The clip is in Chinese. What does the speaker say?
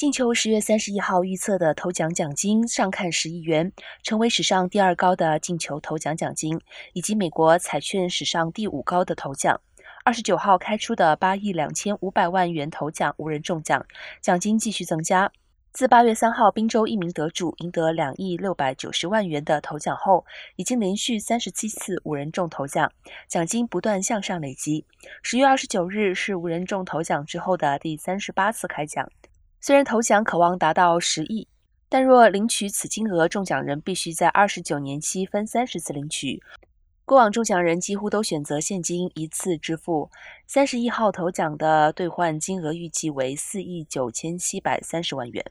进球十月三十一号预测的头奖奖金上看十亿元，成为史上第二高的进球头奖奖金，以及美国彩券史上第五高的头奖。二十九号开出的八亿两千五百万元头奖无人中奖，奖金继续增加。自八月三号宾州一名得主赢得两亿六百九十万元的头奖后，已经连续三十七次无人中头奖，奖金不断向上累积。十月二十九日是无人中头奖之后的第三十八次开奖。虽然头奖渴望达到十亿，但若领取此金额，中奖人必须在二十九年期分三十次领取。过往中奖人几乎都选择现金一次支付。三十一号头奖的兑换金额预计为四亿九千七百三十万元。